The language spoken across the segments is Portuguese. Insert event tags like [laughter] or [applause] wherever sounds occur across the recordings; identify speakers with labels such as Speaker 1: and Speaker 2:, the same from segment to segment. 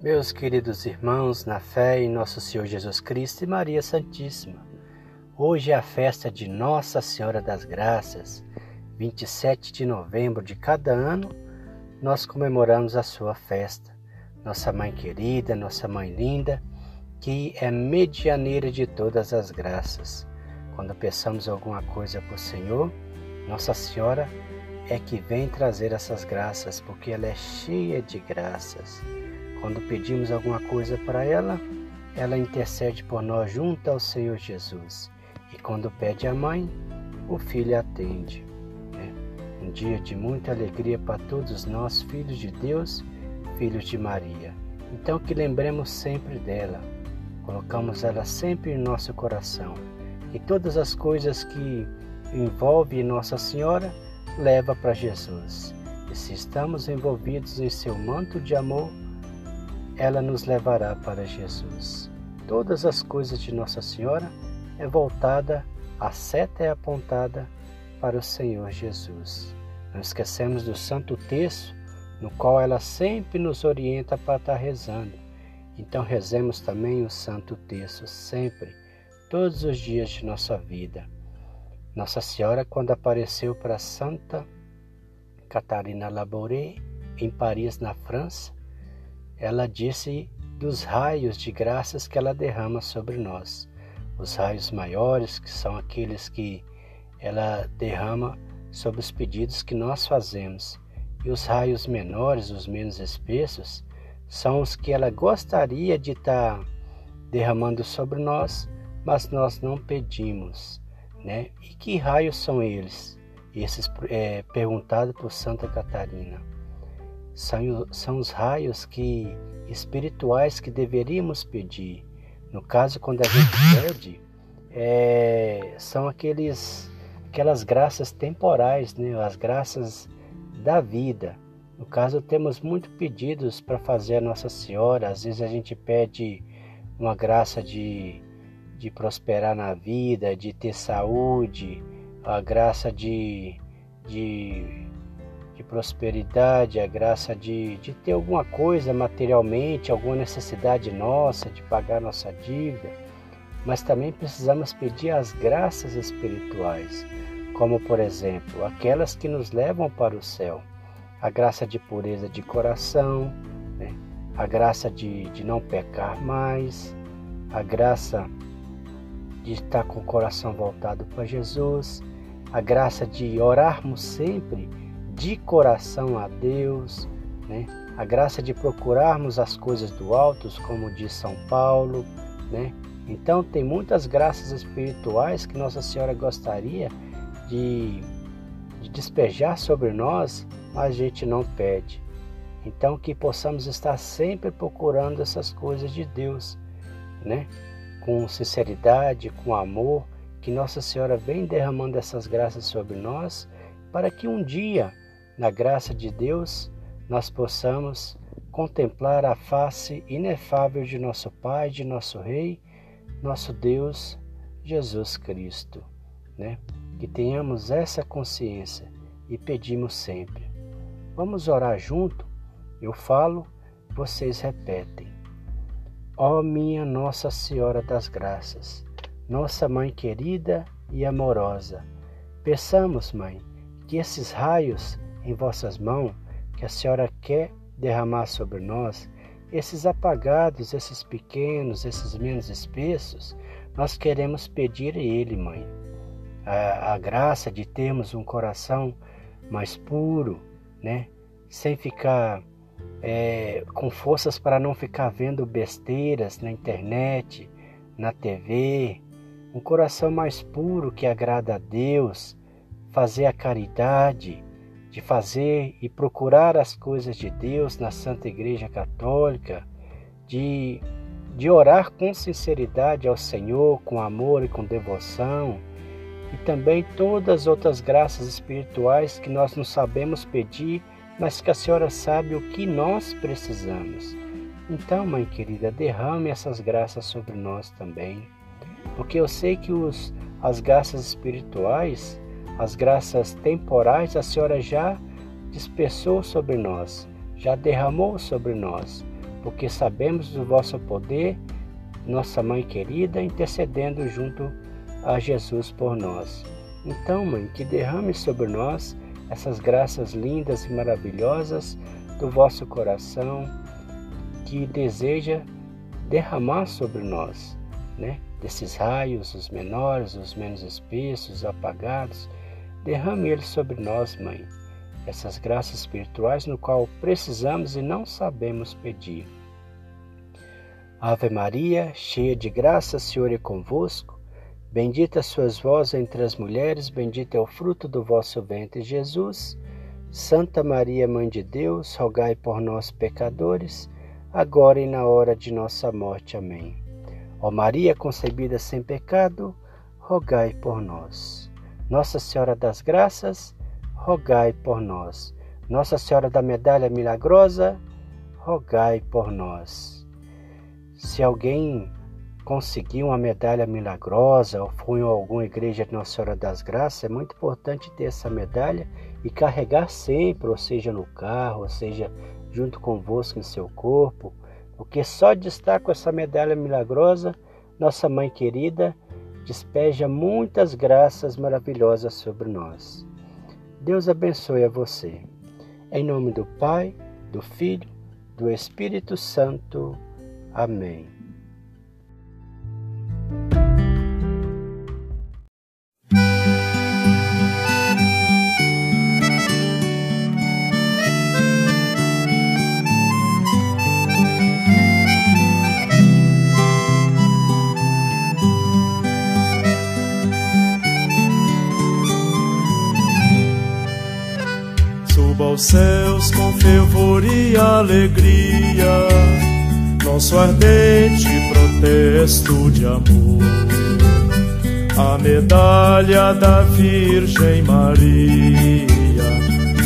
Speaker 1: Meus queridos irmãos, na fé em nosso Senhor Jesus Cristo e Maria Santíssima, hoje é a festa de Nossa Senhora das Graças. 27 de novembro de cada ano, nós comemoramos a sua festa. Nossa mãe querida, nossa mãe linda, que é medianeira de todas as graças. Quando peçamos alguma coisa para o Senhor, Nossa Senhora é que vem trazer essas graças, porque ela é cheia de graças. Quando pedimos alguma coisa para ela, ela intercede por nós junto ao Senhor Jesus. E quando pede a mãe, o filho atende. Né? Um dia de muita alegria para todos nós, filhos de Deus, filhos de Maria. Então que lembremos sempre dela, colocamos ela sempre em nosso coração. E todas as coisas que envolvem Nossa Senhora, leva para Jesus. E se estamos envolvidos em seu manto de amor, ela nos levará para Jesus. Todas as coisas de Nossa Senhora é voltada, a seta é apontada para o Senhor Jesus. Não esquecemos do Santo Texto, no qual ela sempre nos orienta para estar rezando. Então rezemos também o Santo Texto sempre, todos os dias de nossa vida. Nossa Senhora, quando apareceu para Santa Catarina Labouré, em Paris, na França, ela disse dos raios de graças que ela derrama sobre nós. Os raios maiores, que são aqueles que ela derrama sobre os pedidos que nós fazemos, e os raios menores, os menos espessos, são os que ela gostaria de estar derramando sobre nós, mas nós não pedimos. Né? E que raios são eles? Esses é perguntado por Santa Catarina são, os raios que espirituais que deveríamos pedir. No caso, quando a gente [laughs] pede, é, são aqueles, aquelas graças temporais, né? as graças da vida. No caso, temos muitos pedidos para fazer a Nossa Senhora. Às vezes a gente pede uma graça de, de prosperar na vida, de ter saúde, a graça de, de de prosperidade, a graça de, de ter alguma coisa materialmente, alguma necessidade nossa, de pagar nossa dívida, mas também precisamos pedir as graças espirituais, como por exemplo aquelas que nos levam para o céu, a graça de pureza de coração, né? a graça de, de não pecar mais, a graça de estar com o coração voltado para Jesus, a graça de orarmos sempre de coração a Deus, né? a graça de procurarmos as coisas do alto, como diz São Paulo. Né? Então, tem muitas graças espirituais que Nossa Senhora gostaria de, de despejar sobre nós, mas a gente não pede. Então, que possamos estar sempre procurando essas coisas de Deus, né? com sinceridade, com amor, que Nossa Senhora vem derramando essas graças sobre nós, para que um dia na graça de Deus, nós possamos contemplar a face inefável de nosso Pai, de nosso Rei, nosso Deus, Jesus Cristo, né? Que tenhamos essa consciência e pedimos sempre. Vamos orar junto? Eu falo, vocês repetem. Ó minha Nossa Senhora das Graças, nossa Mãe querida e amorosa, peçamos, Mãe, que esses raios em vossas mãos que a senhora quer derramar sobre nós, esses apagados, esses pequenos, esses menos espessos, nós queremos pedir a Ele, Mãe, a, a graça de termos um coração mais puro, né? Sem ficar é, com forças para não ficar vendo besteiras na internet, na TV, um coração mais puro que agrada a Deus, fazer a caridade, de fazer e procurar as coisas de Deus na Santa Igreja Católica, de, de orar com sinceridade ao Senhor, com amor e com devoção, e também todas as outras graças espirituais que nós não sabemos pedir, mas que a Senhora sabe o que nós precisamos. Então, mãe querida, derrame essas graças sobre nós também, porque eu sei que os, as graças espirituais as graças temporais a Senhora já dispersou sobre nós, já derramou sobre nós. porque sabemos do vosso poder, nossa mãe querida, intercedendo junto a Jesus por nós. Então, mãe, que derrame sobre nós essas graças lindas e maravilhosas do vosso coração que deseja derramar sobre nós, né? Desses raios, os menores, os menos espessos, apagados, derrame eles sobre nós, mãe. Essas graças espirituais no qual precisamos e não sabemos pedir. Ave Maria, cheia de graça, o Senhor é convosco. Bendita sois vós entre as mulheres, bendito é o fruto do vosso ventre, Jesus. Santa Maria, Mãe de Deus, rogai por nós, pecadores, agora e na hora de nossa morte. Amém. Ó Maria concebida sem pecado, rogai por nós. Nossa Senhora das Graças, rogai por nós. Nossa Senhora da Medalha Milagrosa, rogai por nós. Se alguém conseguir uma medalha milagrosa ou for em alguma igreja de Nossa Senhora das Graças, é muito importante ter essa medalha e carregar sempre, ou seja no carro, ou seja junto convosco em seu corpo, porque só de estar com essa medalha milagrosa, nossa mãe querida despeja muitas graças maravilhosas sobre nós. Deus abençoe a você. Em nome do Pai, do Filho, do Espírito Santo. Amém.
Speaker 2: Suba aos céus com fervor e alegria nosso ardente protesto de amor. A medalha da Virgem Maria,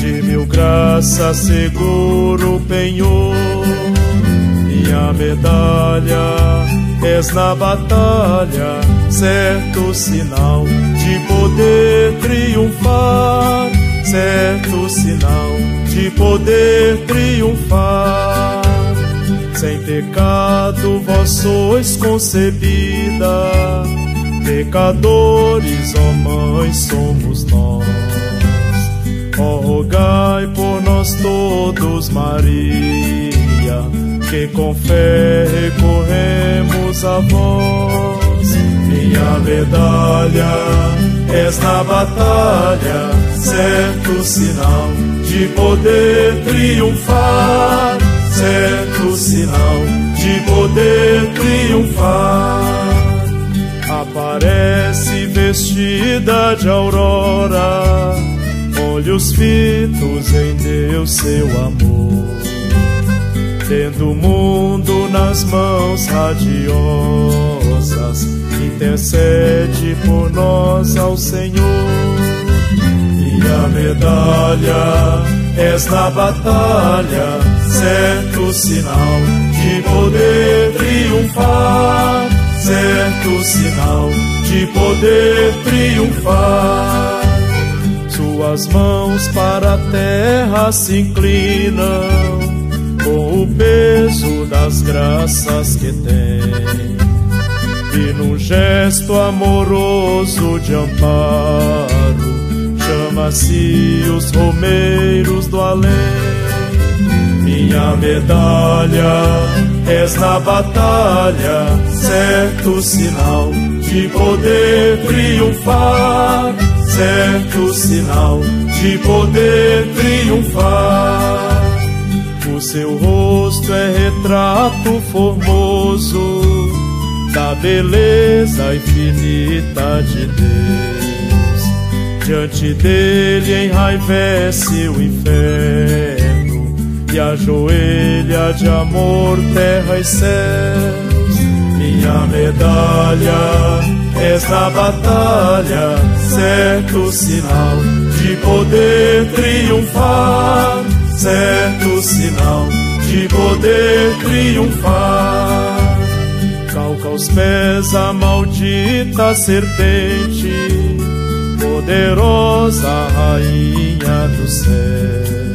Speaker 2: de mil graças seguro penhor. Minha medalha és na batalha, certo sinal de poder triunfar, certo sinal de poder triunfar. Sem pecado vós sois concebida, pecadores, ó Mãe, somos nós. Ó, rogai por nós todos, Maria, que com fé recorremos a vós. Minha medalha és na batalha, certo sinal de poder triunfar certo sinal de poder triunfar. Aparece vestida de aurora, olhos fitos em Deus, seu amor. Tendo o mundo nas mãos radiosas, intercede por nós ao Senhor. A medalha és na batalha, certo sinal de poder triunfar, certo sinal de poder triunfar. Suas mãos para a terra se inclinam com o peso das graças que tem. E num gesto amoroso de amparo chama-se os romeiros do além. Minha medalha és na batalha, certo sinal de poder triunfar, certo sinal de poder triunfar. O seu rosto é retrato formoso da beleza infinita de Deus. Diante dele enraivece o inferno E ajoelha de amor terra e céus. Minha medalha és na batalha Certo sinal de poder triunfar. Certo sinal de poder triunfar. Calca aos pés a maldita serpente poderosa Rainha dos céus.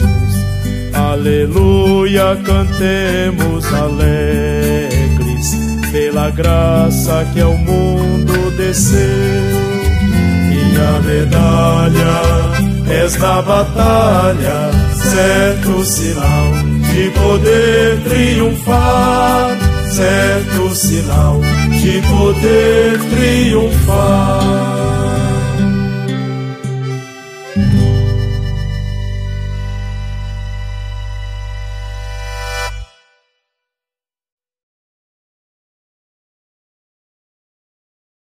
Speaker 2: Aleluia, cantemos alegres pela graça que ao mundo desceu. Minha medalha és na batalha, certo sinal de poder triunfar, certo sinal de poder triunfar.